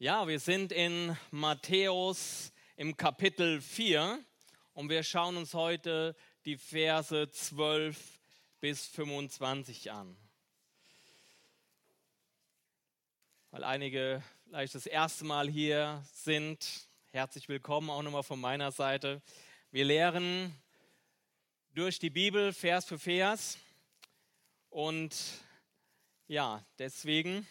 Ja, wir sind in Matthäus im Kapitel 4 und wir schauen uns heute die Verse 12 bis 25 an. Weil einige vielleicht das erste Mal hier sind, herzlich willkommen auch nochmal von meiner Seite. Wir lehren durch die Bibel Vers für Vers und ja, deswegen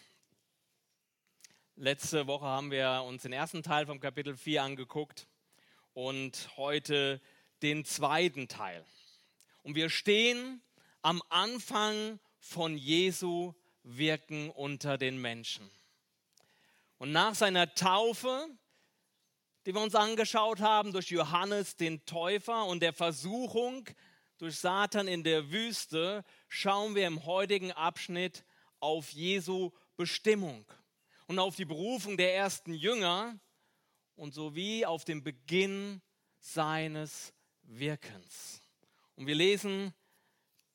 Letzte Woche haben wir uns den ersten Teil vom Kapitel 4 angeguckt und heute den zweiten Teil. Und wir stehen am Anfang von Jesu Wirken unter den Menschen. Und nach seiner Taufe, die wir uns angeschaut haben durch Johannes den Täufer und der Versuchung durch Satan in der Wüste, schauen wir im heutigen Abschnitt auf Jesu Bestimmung und auf die Berufung der ersten Jünger und sowie auf den Beginn seines Wirkens. Und wir lesen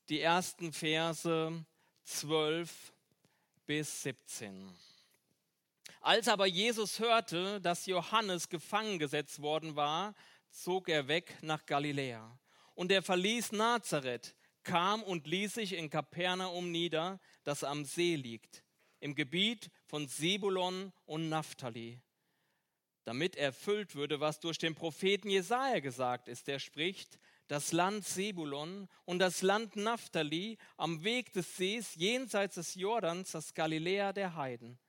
die ersten Verse 12 bis 17. Als aber Jesus hörte, dass Johannes gefangen gesetzt worden war, zog er weg nach Galiläa. Und er verließ Nazareth, kam und ließ sich in Kapernaum nieder, das am See liegt, im Gebiet von Sebulon und Naphtali, damit erfüllt würde, was durch den Propheten Jesaja gesagt ist. Der spricht, das Land Sebulon und das Land Naphtali am Weg des Sees jenseits des Jordans, das Galiläa der Heiden.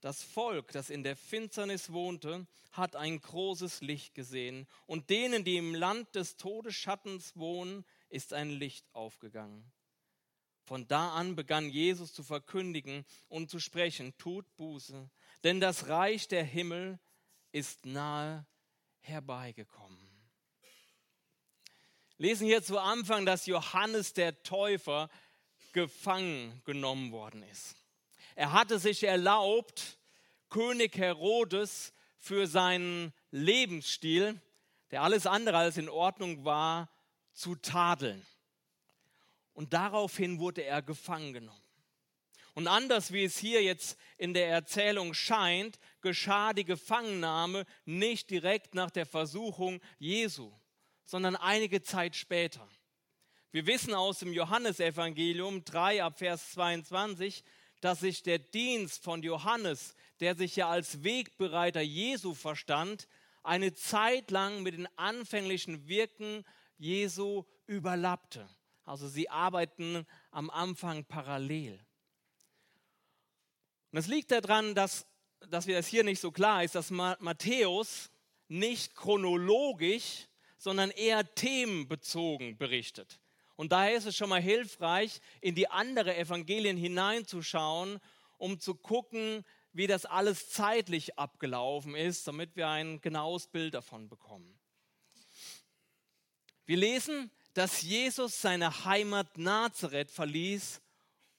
Das Volk, das in der Finsternis wohnte, hat ein großes Licht gesehen, und denen, die im Land des Todesschattens wohnen, ist ein Licht aufgegangen. Von da an begann Jesus zu verkündigen und zu sprechen, tut Buße, denn das Reich der Himmel ist nahe herbeigekommen. Lesen hier zu Anfang, dass Johannes der Täufer gefangen genommen worden ist. Er hatte sich erlaubt, König Herodes für seinen Lebensstil, der alles andere als in Ordnung war, zu tadeln und daraufhin wurde er gefangen genommen. Und anders wie es hier jetzt in der Erzählung scheint, geschah die Gefangennahme nicht direkt nach der Versuchung Jesu, sondern einige Zeit später. Wir wissen aus dem Johannesevangelium 3 ab Vers 22, dass sich der Dienst von Johannes, der sich ja als Wegbereiter Jesu verstand, eine Zeit lang mit den anfänglichen Wirken Jesu überlappte. Also sie arbeiten am Anfang parallel. Und es liegt daran, dass, dass wir das hier nicht so klar ist, dass Matthäus nicht chronologisch, sondern eher themenbezogen berichtet. Und daher ist es schon mal hilfreich, in die anderen Evangelien hineinzuschauen, um zu gucken, wie das alles zeitlich abgelaufen ist, damit wir ein genaues Bild davon bekommen. Wir lesen dass Jesus seine Heimat Nazareth verließ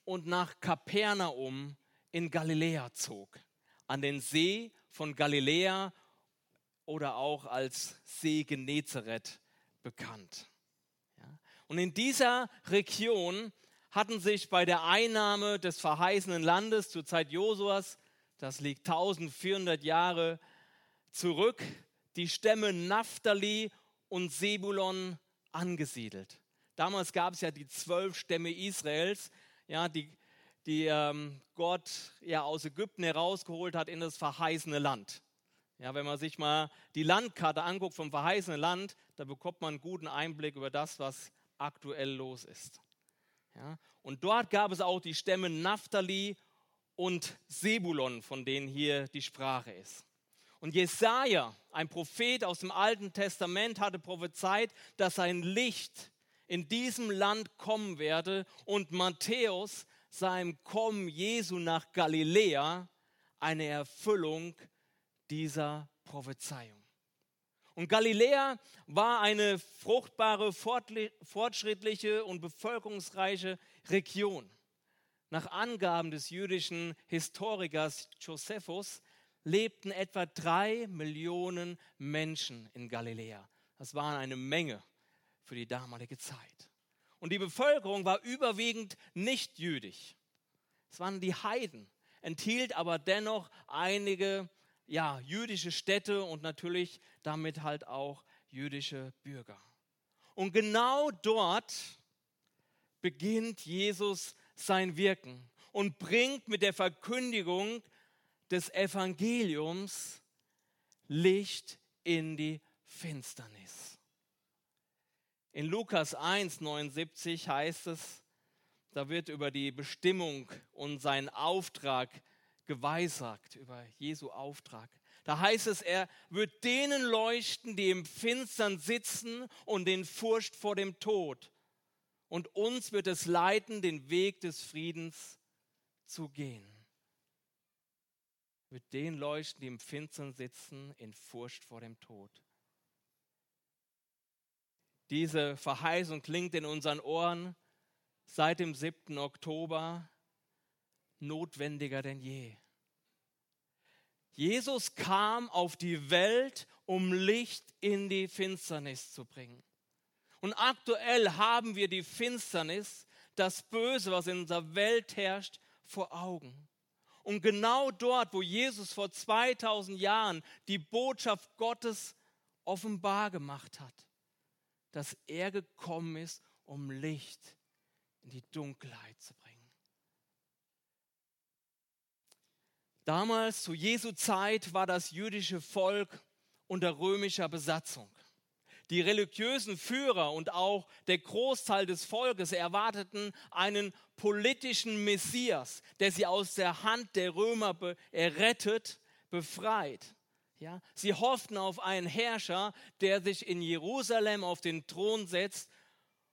und nach Kapernaum in Galiläa zog, an den See von Galiläa oder auch als See Genezareth bekannt. Und in dieser Region hatten sich bei der Einnahme des verheißenen Landes zur Zeit Josuas, das liegt 1400 Jahre zurück, die Stämme Naphtali und Sebulon angesiedelt. Damals gab es ja die zwölf Stämme Israels, ja, die, die ähm, Gott ja aus Ägypten herausgeholt hat in das verheißene Land. Ja, wenn man sich mal die Landkarte anguckt vom verheißenen Land, da bekommt man einen guten Einblick über das, was aktuell los ist. Ja, und dort gab es auch die Stämme Naphtali und Sebulon, von denen hier die Sprache ist. Und Jesaja, ein Prophet aus dem Alten Testament, hatte prophezeit, dass ein Licht in diesem Land kommen werde und Matthäus seinem Kommen Jesu nach Galiläa eine Erfüllung dieser Prophezeiung. Und Galiläa war eine fruchtbare, fortschrittliche und bevölkerungsreiche Region. Nach Angaben des jüdischen Historikers Josephus lebten etwa drei Millionen Menschen in Galiläa. Das war eine Menge für die damalige Zeit. Und die Bevölkerung war überwiegend nicht jüdisch. Es waren die Heiden, enthielt aber dennoch einige ja, jüdische Städte und natürlich damit halt auch jüdische Bürger. Und genau dort beginnt Jesus sein Wirken und bringt mit der Verkündigung des Evangeliums Licht in die Finsternis. In Lukas 1, 79 heißt es, da wird über die Bestimmung und seinen Auftrag geweissagt, über Jesu Auftrag. Da heißt es, er wird denen leuchten, die im Finstern sitzen und in Furcht vor dem Tod. Und uns wird es leiten, den Weg des Friedens zu gehen. Wird denen leuchten, die im Finstern sitzen, in Furcht vor dem Tod. Diese Verheißung klingt in unseren Ohren seit dem 7. Oktober notwendiger denn je. Jesus kam auf die Welt, um Licht in die Finsternis zu bringen. Und aktuell haben wir die Finsternis, das Böse, was in unserer Welt herrscht, vor Augen. Und genau dort, wo Jesus vor 2000 Jahren die Botschaft Gottes offenbar gemacht hat, dass er gekommen ist, um Licht in die Dunkelheit zu bringen. Damals, zu Jesu Zeit, war das jüdische Volk unter römischer Besatzung. Die religiösen Führer und auch der Großteil des Volkes erwarteten einen politischen Messias, der sie aus der Hand der Römer be errettet, befreit. Ja, sie hofften auf einen Herrscher, der sich in Jerusalem auf den Thron setzt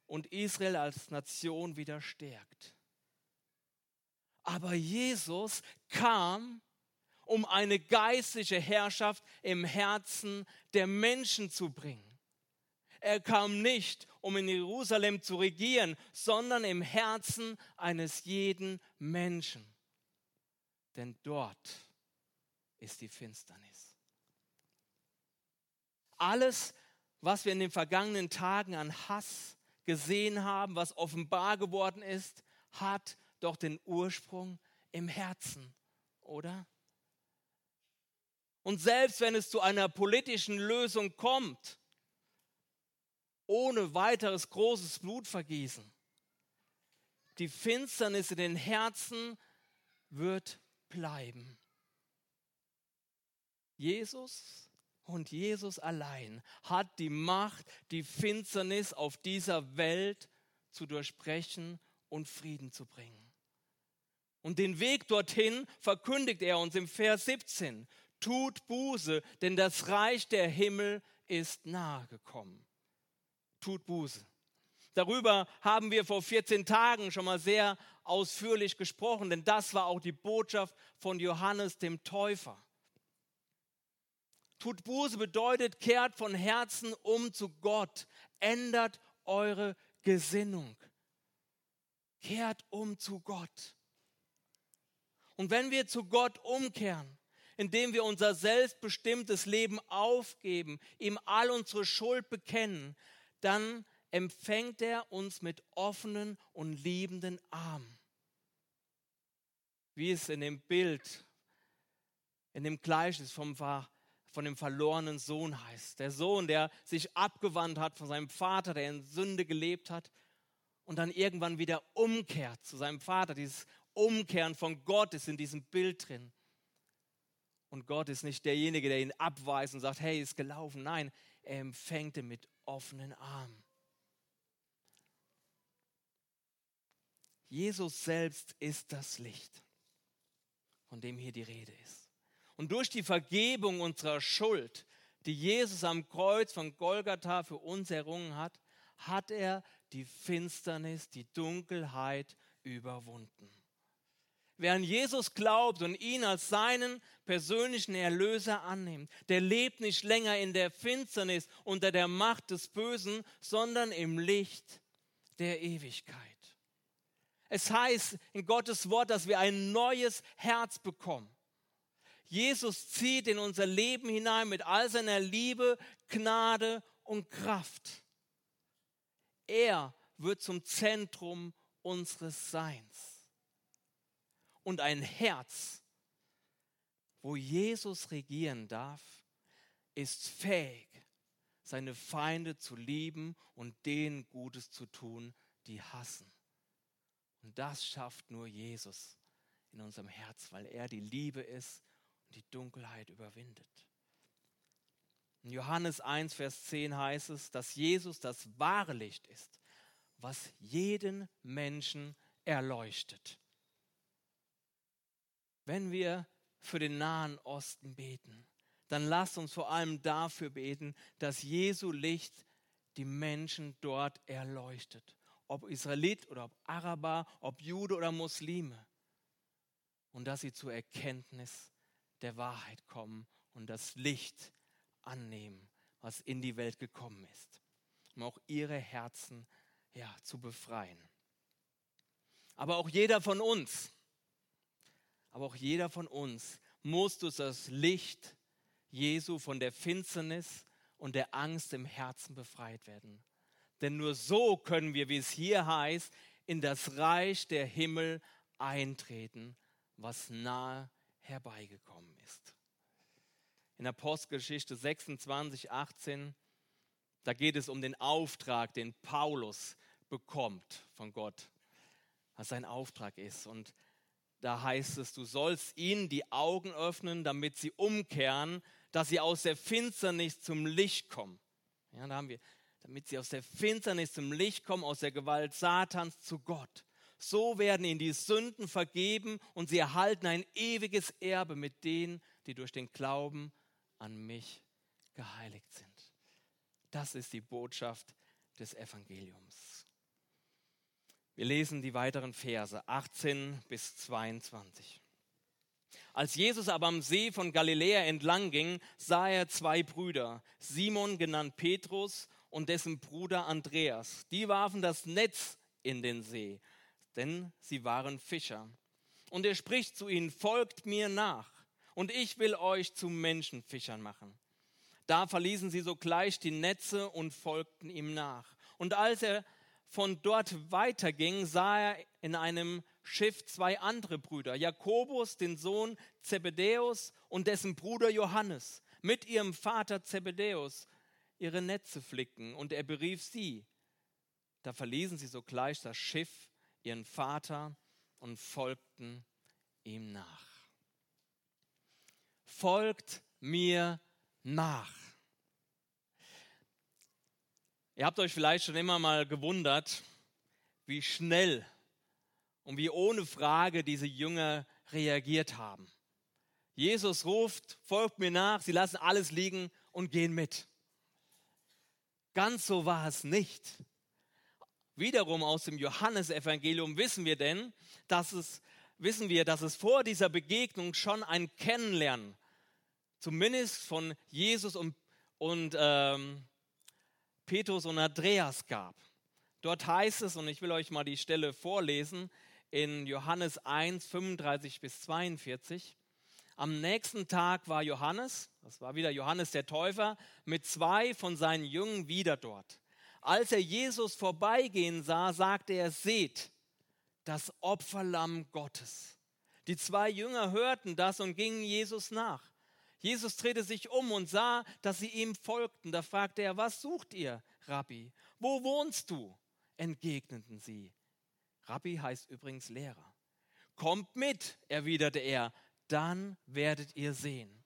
und Israel als Nation wieder stärkt. Aber Jesus kam um eine geistliche Herrschaft im Herzen der Menschen zu bringen. Er kam nicht, um in Jerusalem zu regieren, sondern im Herzen eines jeden Menschen. Denn dort ist die Finsternis. Alles, was wir in den vergangenen Tagen an Hass gesehen haben, was offenbar geworden ist, hat doch den Ursprung im Herzen, oder? Und selbst wenn es zu einer politischen Lösung kommt, ohne weiteres großes Blutvergießen, die Finsternis in den Herzen wird bleiben. Jesus und Jesus allein hat die Macht, die Finsternis auf dieser Welt zu durchbrechen und Frieden zu bringen. Und den Weg dorthin verkündigt er uns im Vers 17 tut Buße, denn das Reich der Himmel ist nahe gekommen. Tut Buße. Darüber haben wir vor 14 Tagen schon mal sehr ausführlich gesprochen, denn das war auch die Botschaft von Johannes dem Täufer. Tut Buße bedeutet, kehrt von Herzen um zu Gott, ändert eure Gesinnung. Kehrt um zu Gott. Und wenn wir zu Gott umkehren, indem wir unser selbstbestimmtes Leben aufgeben, ihm all unsere Schuld bekennen, dann empfängt er uns mit offenen und liebenden Armen. Wie es in dem Bild, in dem Gleichnis vom, von dem verlorenen Sohn heißt. Der Sohn, der sich abgewandt hat von seinem Vater, der in Sünde gelebt hat und dann irgendwann wieder umkehrt zu seinem Vater. Dieses Umkehren von Gott ist in diesem Bild drin. Und Gott ist nicht derjenige, der ihn abweist und sagt, hey, ist gelaufen. Nein, er empfängt ihn mit offenen Armen. Jesus selbst ist das Licht, von dem hier die Rede ist. Und durch die Vergebung unserer Schuld, die Jesus am Kreuz von Golgatha für uns errungen hat, hat er die Finsternis, die Dunkelheit überwunden. Wer an Jesus glaubt und ihn als seinen persönlichen Erlöser annimmt, der lebt nicht länger in der Finsternis unter der Macht des Bösen, sondern im Licht der Ewigkeit. Es heißt in Gottes Wort, dass wir ein neues Herz bekommen. Jesus zieht in unser Leben hinein mit all seiner Liebe, Gnade und Kraft. Er wird zum Zentrum unseres Seins und ein Herz, wo Jesus regieren darf, ist fähig, seine Feinde zu lieben und denen Gutes zu tun, die hassen. Und das schafft nur Jesus in unserem Herz, weil er die Liebe ist und die Dunkelheit überwindet. In Johannes 1, Vers 10 heißt es, dass Jesus das wahre Licht ist, was jeden Menschen erleuchtet. Wenn wir für den Nahen Osten beten, dann lasst uns vor allem dafür beten, dass Jesu Licht die Menschen dort erleuchtet. Ob Israelit oder ob Araber, ob Jude oder Muslime. Und dass sie zur Erkenntnis der Wahrheit kommen und das Licht annehmen, was in die Welt gekommen ist, um auch ihre Herzen ja, zu befreien. Aber auch jeder von uns, aber auch jeder von uns muss durch das Licht Jesu von der Finsternis und der Angst im Herzen befreit werden. Denn nur so können wir, wie es hier heißt, in das Reich der Himmel eintreten, was nahe herbeigekommen ist in Apostelgeschichte 26, 18, da geht es um den Auftrag, den Paulus bekommt von Gott, was sein Auftrag ist. Und da heißt es, du sollst ihnen die Augen öffnen, damit sie umkehren, dass sie aus der Finsternis zum Licht kommen. Ja, da haben wir, damit sie aus der Finsternis zum Licht kommen, aus der Gewalt Satans zu Gott. So werden ihnen die Sünden vergeben und sie erhalten ein ewiges Erbe mit denen, die durch den Glauben an mich geheiligt sind. Das ist die Botschaft des Evangeliums. Wir lesen die weiteren Verse 18 bis 22. Als Jesus aber am See von Galiläa entlang ging, sah er zwei Brüder, Simon genannt Petrus und dessen Bruder Andreas. Die warfen das Netz in den See, denn sie waren Fischer. Und er spricht zu ihnen, folgt mir nach und ich will euch zu Menschenfischern machen. Da verließen sie sogleich die Netze und folgten ihm nach. Und als er von dort weiterging, sah er in einem Schiff zwei andere Brüder, Jakobus, den Sohn Zebedäus und dessen Bruder Johannes, mit ihrem Vater Zebedäus ihre Netze flicken, und er berief sie. Da verließen sie sogleich das Schiff, ihren Vater, und folgten ihm nach folgt mir nach. Ihr habt euch vielleicht schon immer mal gewundert, wie schnell und wie ohne Frage diese Jünger reagiert haben. Jesus ruft, folgt mir nach, sie lassen alles liegen und gehen mit. Ganz so war es nicht. Wiederum aus dem Johannesevangelium wissen wir denn, dass es wissen wir, dass es vor dieser Begegnung schon ein Kennenlernen zumindest von Jesus und, und ähm, Petrus und Andreas gab. Dort heißt es, und ich will euch mal die Stelle vorlesen, in Johannes 1, 35 bis 42. Am nächsten Tag war Johannes, das war wieder Johannes der Täufer, mit zwei von seinen Jüngern wieder dort. Als er Jesus vorbeigehen sah, sagte er, seht, das Opferlamm Gottes. Die zwei Jünger hörten das und gingen Jesus nach. Jesus drehte sich um und sah, dass sie ihm folgten. Da fragte er, was sucht ihr, Rabbi? Wo wohnst du? entgegneten sie. Rabbi heißt übrigens Lehrer. Kommt mit, erwiderte er, dann werdet ihr sehen.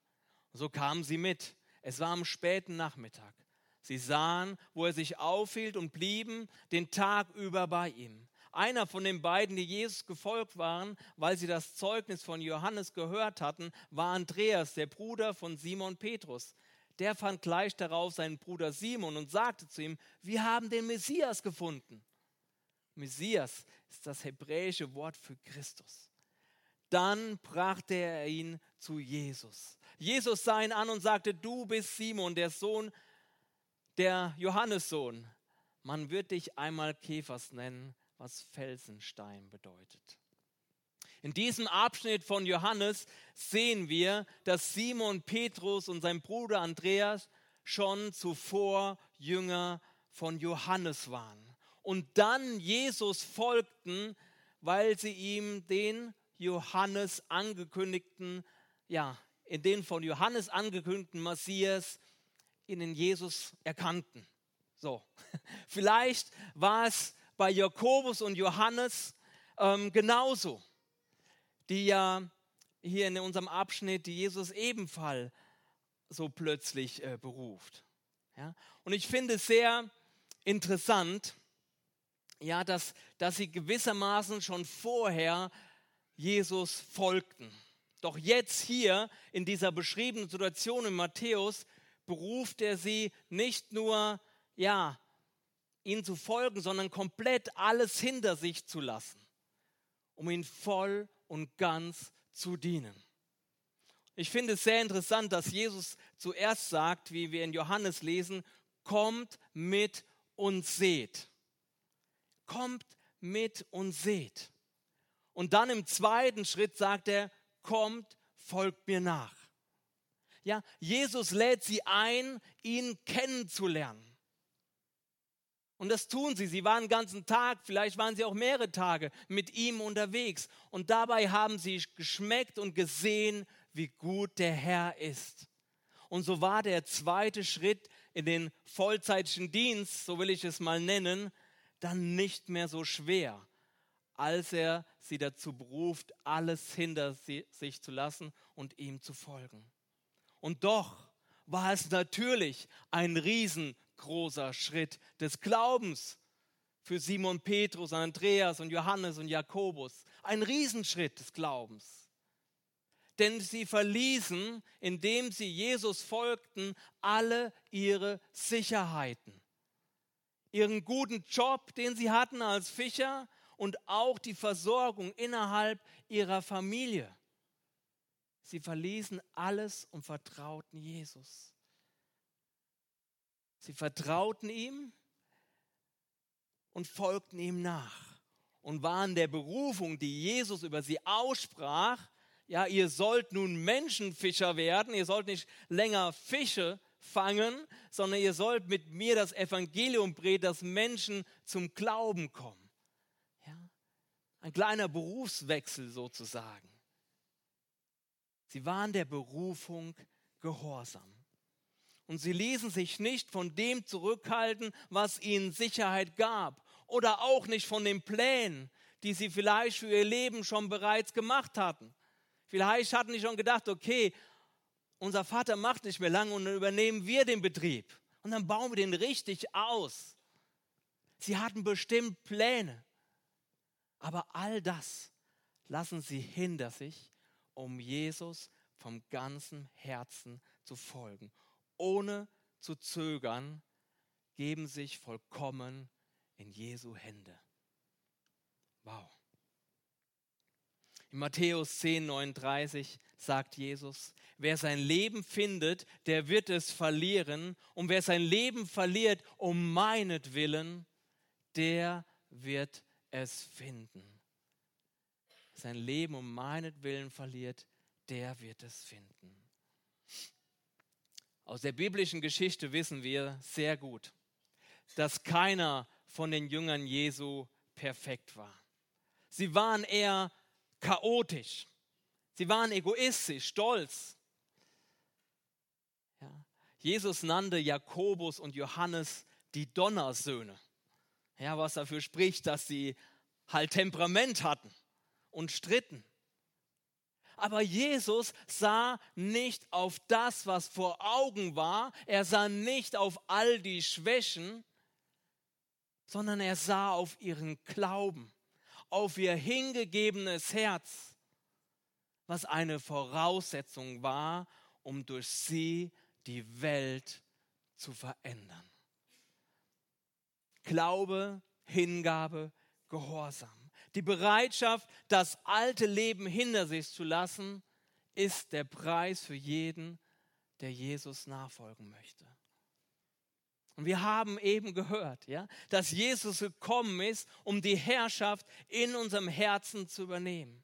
So kamen sie mit. Es war am späten Nachmittag. Sie sahen, wo er sich aufhielt und blieben den Tag über bei ihm. Einer von den beiden, die Jesus gefolgt waren, weil sie das Zeugnis von Johannes gehört hatten, war Andreas, der Bruder von Simon Petrus. Der fand gleich darauf seinen Bruder Simon und sagte zu ihm, wir haben den Messias gefunden. Messias ist das hebräische Wort für Christus. Dann brachte er ihn zu Jesus. Jesus sah ihn an und sagte, du bist Simon, der Sohn, der Johannessohn. Man wird dich einmal Käfers nennen, was Felsenstein bedeutet. In diesem Abschnitt von Johannes sehen wir, dass Simon Petrus und sein Bruder Andreas schon zuvor Jünger von Johannes waren und dann Jesus folgten, weil sie ihm den Johannes angekündigten, ja, in den von Johannes angekündigten Messias in Jesus erkannten. So, vielleicht war es bei Jakobus und Johannes ähm, genauso, die ja hier in unserem Abschnitt, die Jesus ebenfalls so plötzlich äh, beruft. Ja? Und ich finde es sehr interessant, ja, dass, dass sie gewissermaßen schon vorher Jesus folgten. Doch jetzt hier in dieser beschriebenen Situation in Matthäus beruft er sie nicht nur, ja, ihnen zu folgen, sondern komplett alles hinter sich zu lassen, um ihn voll und ganz zu dienen. Ich finde es sehr interessant, dass Jesus zuerst sagt, wie wir in Johannes lesen, kommt mit und seht. Kommt mit und seht. Und dann im zweiten Schritt sagt er, kommt, folgt mir nach. Ja, Jesus lädt sie ein, ihn kennenzulernen. Und das tun sie. Sie waren den ganzen Tag, vielleicht waren sie auch mehrere Tage mit ihm unterwegs. Und dabei haben sie geschmeckt und gesehen, wie gut der Herr ist. Und so war der zweite Schritt in den vollzeitlichen Dienst, so will ich es mal nennen, dann nicht mehr so schwer, als er sie dazu beruft, alles hinter sich zu lassen und ihm zu folgen. Und doch war es natürlich ein riesengroßer Schritt des Glaubens für Simon Petrus, Andreas und Johannes und Jakobus. Ein Riesenschritt des Glaubens denn sie verließen, indem sie Jesus folgten, alle ihre Sicherheiten. Ihren guten Job, den sie hatten als Fischer und auch die Versorgung innerhalb ihrer Familie. Sie verließen alles und vertrauten Jesus. Sie vertrauten ihm und folgten ihm nach und waren der Berufung, die Jesus über sie aussprach, ja, ihr sollt nun Menschenfischer werden, ihr sollt nicht länger Fische fangen, sondern ihr sollt mit mir das Evangelium bringen, dass Menschen zum Glauben kommen. Ja? Ein kleiner Berufswechsel sozusagen. Sie waren der Berufung gehorsam. Und sie ließen sich nicht von dem zurückhalten, was ihnen Sicherheit gab. Oder auch nicht von den Plänen, die sie vielleicht für ihr Leben schon bereits gemacht hatten. Vielleicht hatten die schon gedacht, okay, unser Vater macht nicht mehr lange und dann übernehmen wir den Betrieb. Und dann bauen wir den richtig aus. Sie hatten bestimmt Pläne. Aber all das lassen sie hinter sich, um Jesus vom ganzen Herzen zu folgen. Ohne zu zögern, geben sich vollkommen in Jesu Hände. Wow. In Matthäus 10, 39 sagt Jesus, wer sein Leben findet, der wird es verlieren. Und wer sein Leben verliert um meinetwillen, der wird es finden. Sein Leben um meinetwillen verliert, der wird es finden. Aus der biblischen Geschichte wissen wir sehr gut, dass keiner von den Jüngern Jesu perfekt war. Sie waren eher chaotisch. Sie waren egoistisch, stolz. Ja. Jesus nannte Jakobus und Johannes die Donnersöhne. Ja, was dafür spricht, dass sie halt Temperament hatten und stritten. Aber Jesus sah nicht auf das, was vor Augen war. Er sah nicht auf all die Schwächen, sondern er sah auf ihren Glauben auf ihr hingegebenes Herz, was eine Voraussetzung war, um durch sie die Welt zu verändern. Glaube, Hingabe, Gehorsam. Die Bereitschaft, das alte Leben hinter sich zu lassen, ist der Preis für jeden, der Jesus nachfolgen möchte. Und wir haben eben gehört, ja, dass Jesus gekommen ist, um die Herrschaft in unserem Herzen zu übernehmen.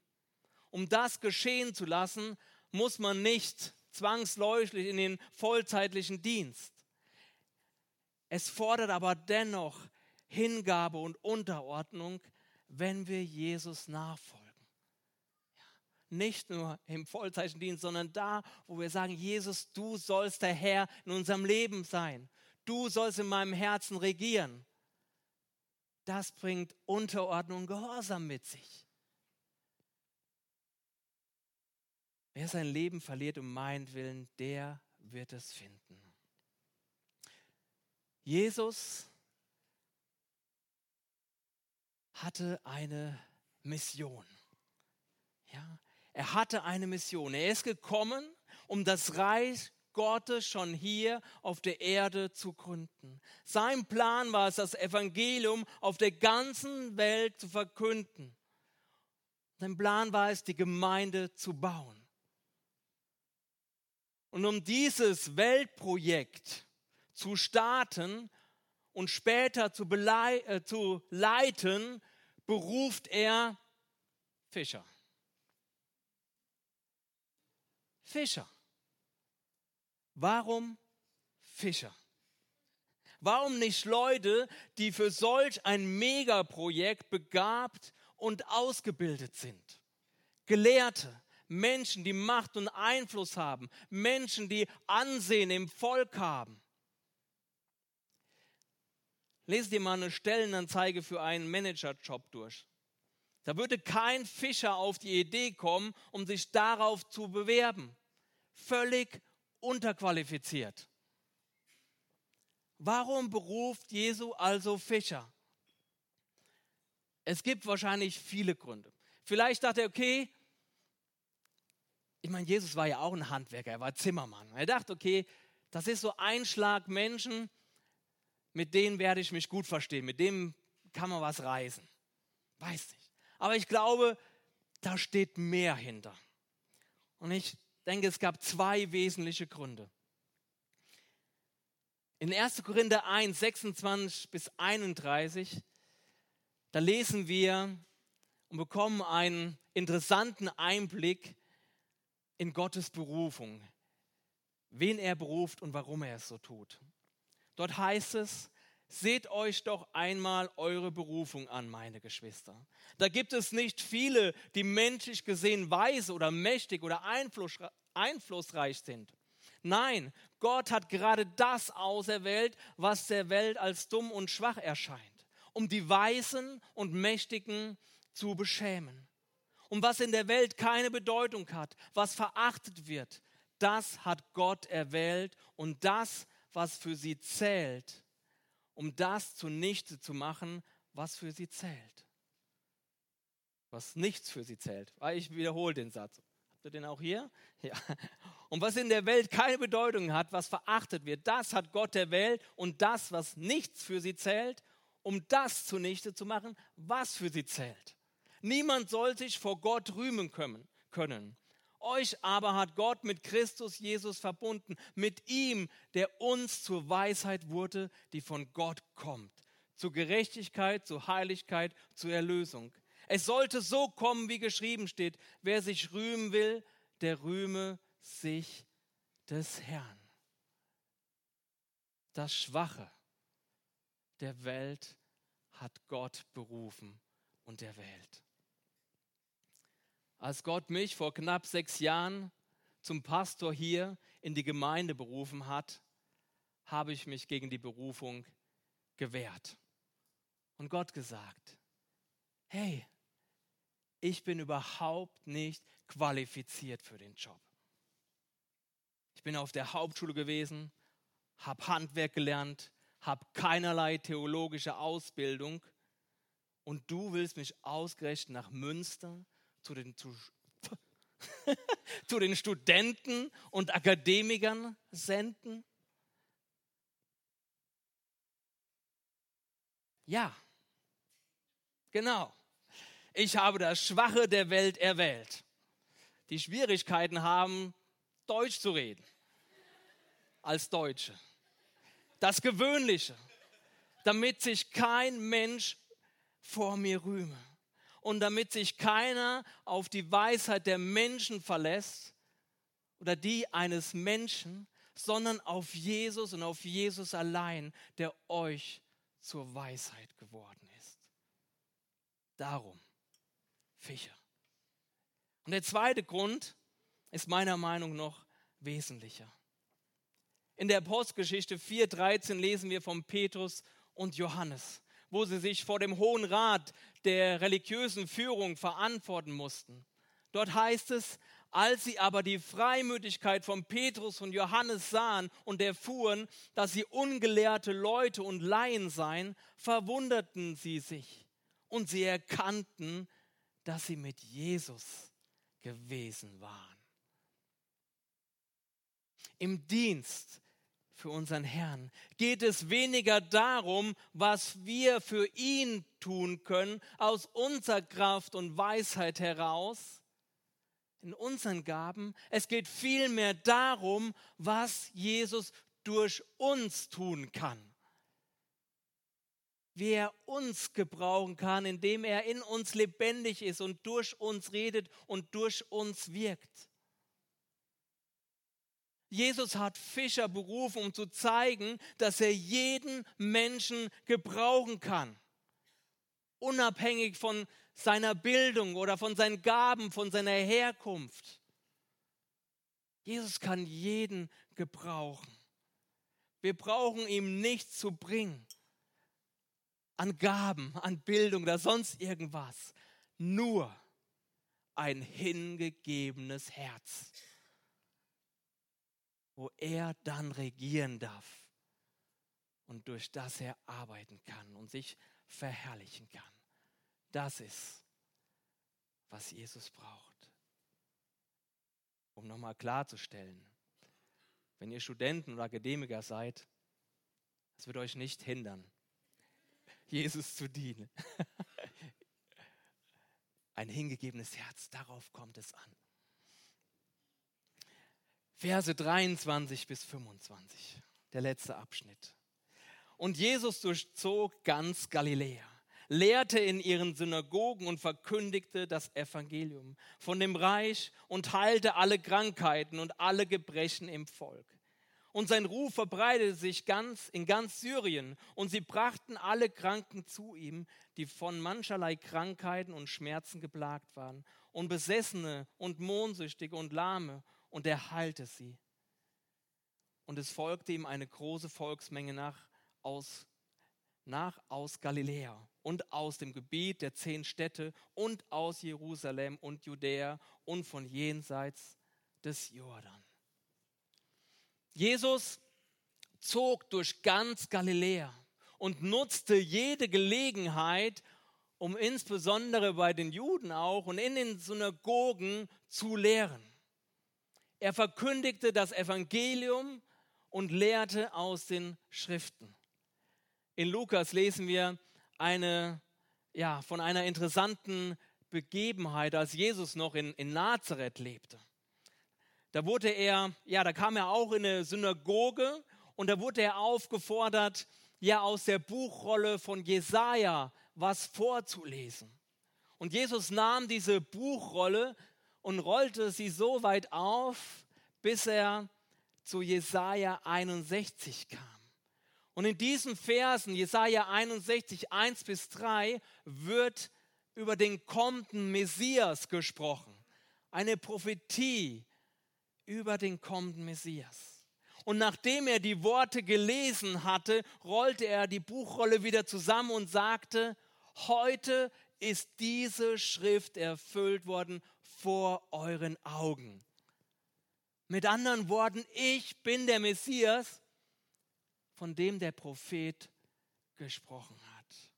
Um das geschehen zu lassen, muss man nicht zwangsläufig in den vollzeitlichen Dienst. Es fordert aber dennoch Hingabe und Unterordnung, wenn wir Jesus nachfolgen. Ja, nicht nur im Vollzeichendienst, sondern da, wo wir sagen, Jesus, du sollst der Herr in unserem Leben sein. Du sollst in meinem Herzen regieren. Das bringt Unterordnung und Gehorsam mit sich. Wer sein Leben verliert um meinen Willen, der wird es finden. Jesus hatte eine Mission. Ja, er hatte eine Mission. Er ist gekommen, um das Reich Gottes schon hier auf der Erde zu gründen. Sein Plan war es, das Evangelium auf der ganzen Welt zu verkünden. Sein Plan war es, die Gemeinde zu bauen. Und um dieses Weltprojekt zu starten und später zu, äh, zu leiten, beruft er Fischer. Fischer. Warum Fischer? Warum nicht Leute, die für solch ein Megaprojekt begabt und ausgebildet sind? Gelehrte, Menschen, die Macht und Einfluss haben, Menschen, die Ansehen im Volk haben. Lest dir mal eine Stellenanzeige für einen Managerjob durch. Da würde kein Fischer auf die Idee kommen, um sich darauf zu bewerben. Völlig unterqualifiziert. Warum beruft Jesu also Fischer? Es gibt wahrscheinlich viele Gründe. Vielleicht dachte er, okay, ich meine, Jesus war ja auch ein Handwerker, er war Zimmermann. Er dachte, okay, das ist so ein Schlag Menschen, mit denen werde ich mich gut verstehen, mit dem kann man was reisen. Weiß nicht. Aber ich glaube, da steht mehr hinter. Und ich denke, es gab zwei wesentliche Gründe. In 1. Korinther 1, 26 bis 31, da lesen wir und bekommen einen interessanten Einblick in Gottes Berufung, wen er beruft und warum er es so tut. Dort heißt es, Seht euch doch einmal eure Berufung an, meine Geschwister. Da gibt es nicht viele, die menschlich gesehen weise oder mächtig oder einflussreich sind. Nein, Gott hat gerade das auserwählt, was der Welt als dumm und schwach erscheint, um die Weisen und Mächtigen zu beschämen. Und was in der Welt keine Bedeutung hat, was verachtet wird, das hat Gott erwählt und das, was für sie zählt, um das zunichte zu machen, was für sie zählt. Was nichts für sie zählt. Ah, ich wiederhole den Satz. Habt ihr den auch hier? Ja. Und was in der Welt keine Bedeutung hat, was verachtet wird, das hat Gott der Welt und das, was nichts für sie zählt, um das zunichte zu machen, was für sie zählt. Niemand soll sich vor Gott rühmen können. Euch aber hat Gott mit Christus Jesus verbunden, mit ihm, der uns zur Weisheit wurde, die von Gott kommt, zur Gerechtigkeit, zur Heiligkeit, zur Erlösung. Es sollte so kommen, wie geschrieben steht, wer sich rühmen will, der rühme sich des Herrn. Das Schwache der Welt hat Gott berufen und erwählt. Als Gott mich vor knapp sechs Jahren zum Pastor hier in die Gemeinde berufen hat, habe ich mich gegen die Berufung gewehrt. Und Gott gesagt, hey, ich bin überhaupt nicht qualifiziert für den Job. Ich bin auf der Hauptschule gewesen, habe Handwerk gelernt, habe keinerlei theologische Ausbildung und du willst mich ausgerechnet nach Münster zu den, zu, zu den Studenten und Akademikern senden? Ja, genau. Ich habe das Schwache der Welt erwählt, die Schwierigkeiten haben, Deutsch zu reden, als Deutsche. Das Gewöhnliche, damit sich kein Mensch vor mir rühme und damit sich keiner auf die Weisheit der Menschen verlässt oder die eines Menschen, sondern auf Jesus und auf Jesus allein, der euch zur Weisheit geworden ist. Darum, Fischer. Und der zweite Grund ist meiner Meinung nach noch wesentlicher. In der Postgeschichte 4.13 lesen wir von Petrus und Johannes, wo sie sich vor dem Hohen Rat der religiösen Führung verantworten mussten. Dort heißt es, als sie aber die Freimütigkeit von Petrus und Johannes sahen und erfuhren, dass sie ungelehrte Leute und Laien seien, verwunderten sie sich und sie erkannten, dass sie mit Jesus gewesen waren. Im Dienst für unseren Herrn geht es weniger darum, was wir für ihn tun können, aus unserer Kraft und Weisheit heraus, in unseren Gaben. Es geht vielmehr darum, was Jesus durch uns tun kann. Wie er uns gebrauchen kann, indem er in uns lebendig ist und durch uns redet und durch uns wirkt. Jesus hat Fischer berufen, um zu zeigen, dass er jeden Menschen gebrauchen kann. Unabhängig von seiner Bildung oder von seinen Gaben, von seiner Herkunft. Jesus kann jeden gebrauchen. Wir brauchen ihm nichts zu bringen an Gaben, an Bildung oder sonst irgendwas. Nur ein hingegebenes Herz wo er dann regieren darf und durch das er arbeiten kann und sich verherrlichen kann. Das ist, was Jesus braucht. Um nochmal klarzustellen, wenn ihr Studenten oder Akademiker seid, es wird euch nicht hindern, Jesus zu dienen. Ein hingegebenes Herz, darauf kommt es an. Verse 23 bis 25, der letzte Abschnitt. Und Jesus durchzog ganz Galiläa, lehrte in ihren Synagogen und verkündigte das Evangelium von dem Reich und heilte alle Krankheiten und alle Gebrechen im Volk. Und sein Ruf verbreitete sich ganz in ganz Syrien, und sie brachten alle Kranken zu ihm, die von mancherlei Krankheiten und Schmerzen geplagt waren, und Besessene und Mondsüchtige und Lahme und er heilte sie. Und es folgte ihm eine große Volksmenge nach aus, nach aus Galiläa und aus dem Gebiet der zehn Städte und aus Jerusalem und Judäa und von jenseits des Jordan. Jesus zog durch ganz Galiläa und nutzte jede Gelegenheit, um insbesondere bei den Juden auch und in den Synagogen zu lehren. Er verkündigte das Evangelium und lehrte aus den Schriften. In Lukas lesen wir eine, ja, von einer interessanten Begebenheit, als Jesus noch in, in Nazareth lebte. Da wurde er, ja, da kam er auch in eine Synagoge und da wurde er aufgefordert, ja, aus der Buchrolle von Jesaja was vorzulesen. Und Jesus nahm diese Buchrolle und rollte sie so weit auf, bis er zu Jesaja 61 kam. Und in diesen Versen, Jesaja 61, 1 bis 3, wird über den kommenden Messias gesprochen. Eine Prophetie über den kommenden Messias. Und nachdem er die Worte gelesen hatte, rollte er die Buchrolle wieder zusammen und sagte, heute ist diese Schrift erfüllt worden vor euren Augen. Mit anderen Worten, ich bin der Messias, von dem der Prophet gesprochen hat.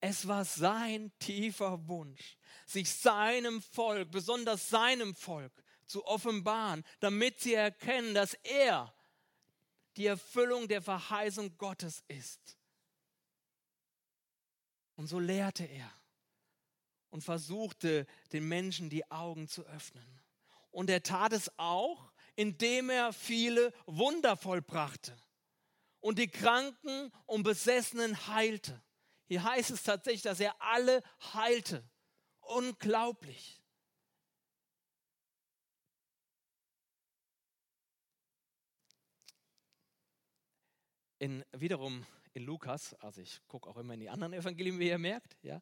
Es war sein tiefer Wunsch, sich seinem Volk, besonders seinem Volk, zu offenbaren, damit sie erkennen, dass er die Erfüllung der Verheißung Gottes ist. Und so lehrte er und versuchte den Menschen die Augen zu öffnen. Und er tat es auch, indem er viele Wunder vollbrachte und die Kranken und Besessenen heilte. Hier heißt es tatsächlich, dass er alle heilte. Unglaublich. In, wiederum in Lukas, also ich gucke auch immer in die anderen Evangelien, wie ihr merkt, ja,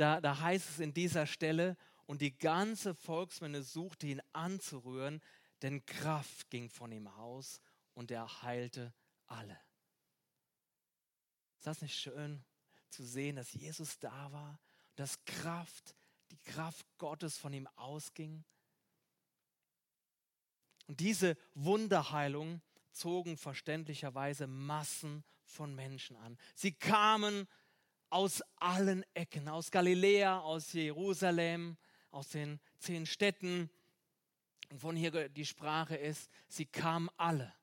da, da heißt es in dieser Stelle, und die ganze Volksmenge suchte ihn anzurühren, denn Kraft ging von ihm aus und er heilte alle. Ist das nicht schön zu sehen, dass Jesus da war, dass Kraft, die Kraft Gottes von ihm ausging? Und diese Wunderheilung zogen verständlicherweise Massen von Menschen an. Sie kamen aus allen Ecken, aus Galiläa, aus Jerusalem, aus den zehn Städten, von hier die Sprache ist, sie kamen alle.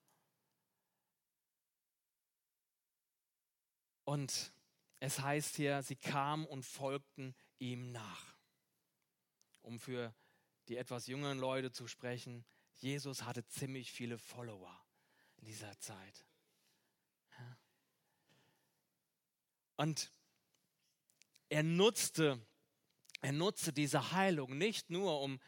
Und es heißt hier, sie kamen und folgten ihm nach. Um für die etwas jüngeren Leute zu sprechen, Jesus hatte ziemlich viele Follower in dieser Zeit. Und er nutzte, er nutzte diese Heilung nicht nur, um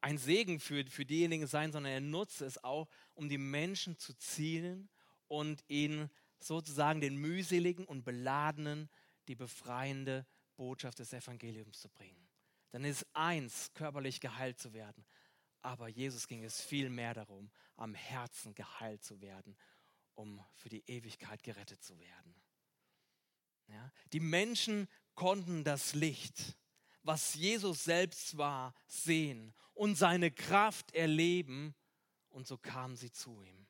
ein Segen für, für diejenigen sein, sondern er nutzte es auch, um die Menschen zu zielen und ihnen sozusagen den mühseligen und beladenen die befreiende Botschaft des Evangeliums zu bringen. Dann ist eins, körperlich geheilt zu werden. Aber Jesus ging es viel mehr darum, am Herzen geheilt zu werden, um für die Ewigkeit gerettet zu werden. Ja? Die Menschen konnten das Licht, was Jesus selbst war, sehen und seine Kraft erleben und so kamen sie zu ihm.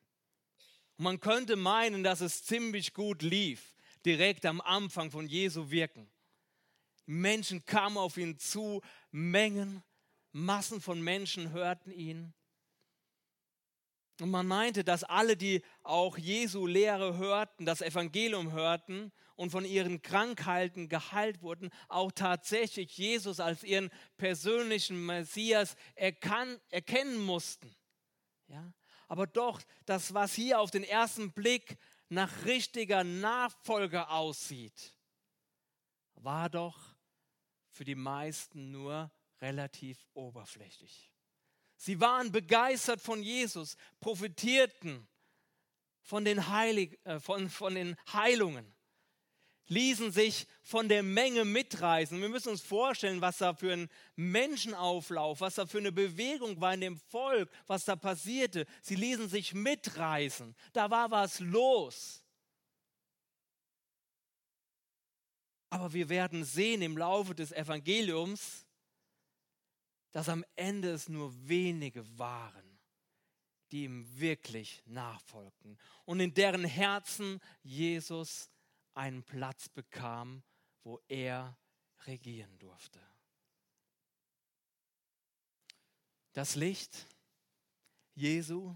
Und man könnte meinen, dass es ziemlich gut lief, direkt am Anfang von Jesu Wirken. Menschen kamen auf ihn zu, Mengen, Massen von Menschen hörten ihn. Und man meinte, dass alle, die auch Jesu Lehre hörten, das Evangelium hörten und von ihren Krankheiten geheilt wurden, auch tatsächlich Jesus als ihren persönlichen Messias erkan erkennen mussten. Ja? Aber doch, das, was hier auf den ersten Blick nach richtiger Nachfolge aussieht, war doch für die meisten nur relativ oberflächlich. Sie waren begeistert von Jesus, profitierten von den, Heilig, äh, von, von den Heilungen, ließen sich von der Menge mitreißen. Wir müssen uns vorstellen, was da für ein Menschenauflauf, was da für eine Bewegung war in dem Volk, was da passierte. Sie ließen sich mitreißen. Da war was los. Aber wir werden sehen im Laufe des Evangeliums, dass am Ende es nur wenige waren, die ihm wirklich nachfolgten und in deren Herzen Jesus einen Platz bekam, wo er regieren durfte. Das Licht Jesu,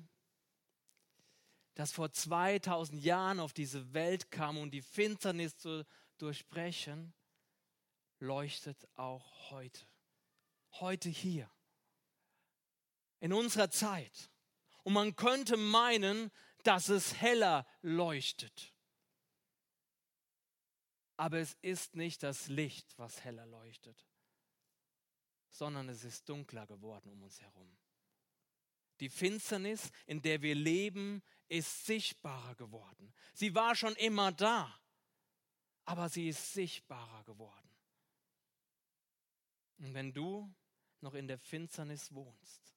das vor 2000 Jahren auf diese Welt kam, um die Finsternis zu durchbrechen, leuchtet auch heute. Heute hier. In unserer Zeit. Und man könnte meinen, dass es heller leuchtet. Aber es ist nicht das Licht, was heller leuchtet, sondern es ist dunkler geworden um uns herum. Die Finsternis, in der wir leben, ist sichtbarer geworden. Sie war schon immer da, aber sie ist sichtbarer geworden. Und wenn du noch in der Finsternis wohnst,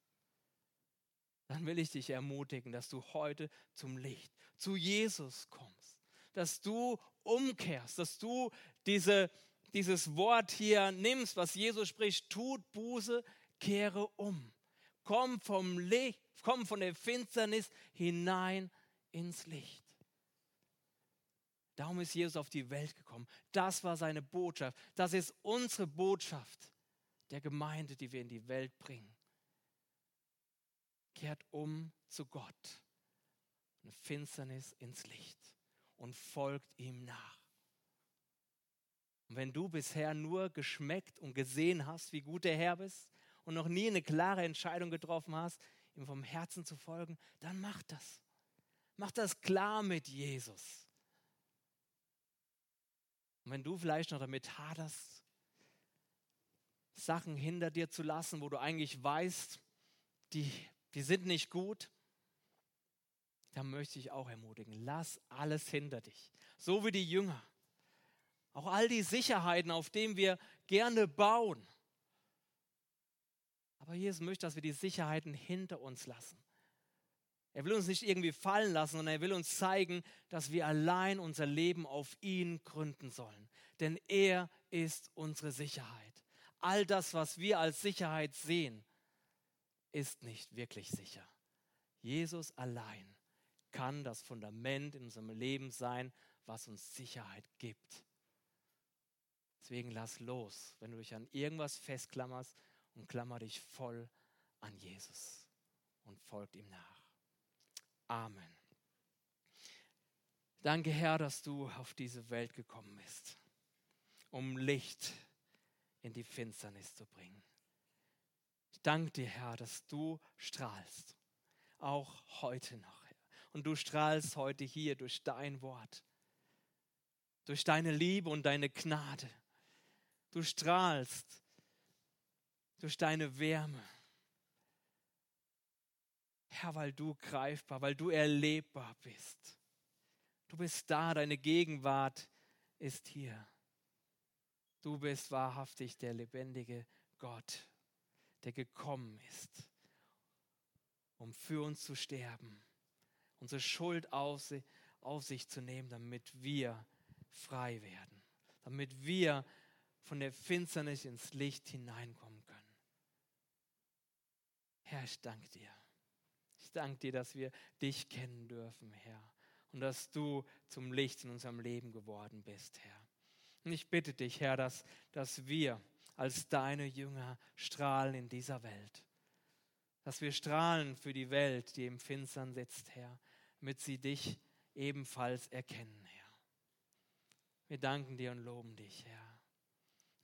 dann will ich dich ermutigen, dass du heute zum Licht, zu Jesus kommst, dass du umkehrst, dass du diese, dieses Wort hier nimmst, was Jesus spricht, tut Buße, kehre um. Komm vom Licht, komm von der Finsternis hinein ins Licht. Darum ist Jesus auf die Welt gekommen. Das war seine Botschaft. Das ist unsere Botschaft der Gemeinde, die wir in die Welt bringen. Kehrt um zu Gott. Eine Finsternis ins Licht und folgt ihm nach. Und wenn du bisher nur geschmeckt und gesehen hast, wie gut der Herr bist und noch nie eine klare Entscheidung getroffen hast, ihm vom Herzen zu folgen, dann mach das. Mach das klar mit Jesus. Und wenn du vielleicht noch damit haderst, Sachen hinter dir zu lassen, wo du eigentlich weißt, die, die sind nicht gut, da möchte ich auch ermutigen, lass alles hinter dich. So wie die Jünger. Auch all die Sicherheiten, auf denen wir gerne bauen. Aber Jesus möchte, dass wir die Sicherheiten hinter uns lassen. Er will uns nicht irgendwie fallen lassen, sondern er will uns zeigen, dass wir allein unser Leben auf ihn gründen sollen. Denn er ist unsere Sicherheit. All das, was wir als Sicherheit sehen, ist nicht wirklich sicher. Jesus allein kann das Fundament in unserem Leben sein, was uns Sicherheit gibt. Deswegen lass los, wenn du dich an irgendwas festklammerst und klammer dich voll an Jesus und folgt ihm nach. Amen. Danke, Herr, dass du auf diese Welt gekommen bist, um Licht in die Finsternis zu bringen. Ich danke dir, Herr, dass du strahlst, auch heute noch, Herr. Und du strahlst heute hier durch dein Wort, durch deine Liebe und deine Gnade. Du strahlst durch deine Wärme. Herr, weil du greifbar, weil du erlebbar bist. Du bist da, deine Gegenwart ist hier. Du bist wahrhaftig der lebendige Gott, der gekommen ist, um für uns zu sterben, unsere Schuld auf, auf sich zu nehmen, damit wir frei werden, damit wir von der Finsternis ins Licht hineinkommen können. Herr, ich danke dir. Ich danke dir, dass wir dich kennen dürfen, Herr. Und dass du zum Licht in unserem Leben geworden bist, Herr. Und ich bitte dich, Herr, dass, dass wir als deine Jünger strahlen in dieser Welt. Dass wir strahlen für die Welt, die im Finstern sitzt, Herr, damit sie dich ebenfalls erkennen, Herr. Wir danken dir und loben dich, Herr.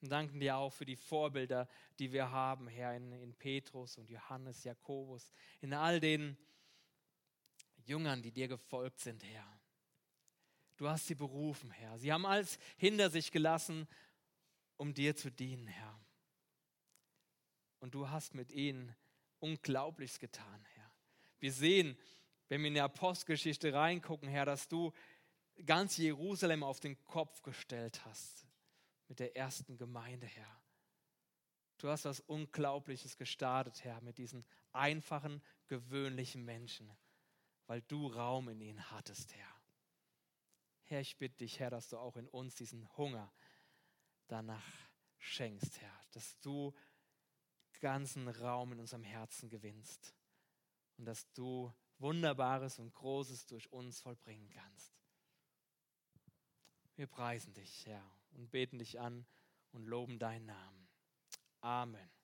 Und danken dir auch für die Vorbilder, die wir haben, Herr, in, in Petrus und Johannes, Jakobus, in all den Jüngern, die dir gefolgt sind, Herr. Du hast sie berufen, Herr. Sie haben alles hinter sich gelassen, um dir zu dienen, Herr. Und du hast mit ihnen Unglaubliches getan, Herr. Wir sehen, wenn wir in die Apostelgeschichte reingucken, Herr, dass du ganz Jerusalem auf den Kopf gestellt hast mit der ersten Gemeinde, Herr. Du hast was Unglaubliches gestartet, Herr, mit diesen einfachen, gewöhnlichen Menschen, weil du Raum in ihnen hattest, Herr. Herr, ich bitte dich, Herr, dass du auch in uns diesen Hunger danach schenkst, Herr, dass du ganzen Raum in unserem Herzen gewinnst und dass du Wunderbares und Großes durch uns vollbringen kannst. Wir preisen dich, Herr, und beten dich an und loben deinen Namen. Amen.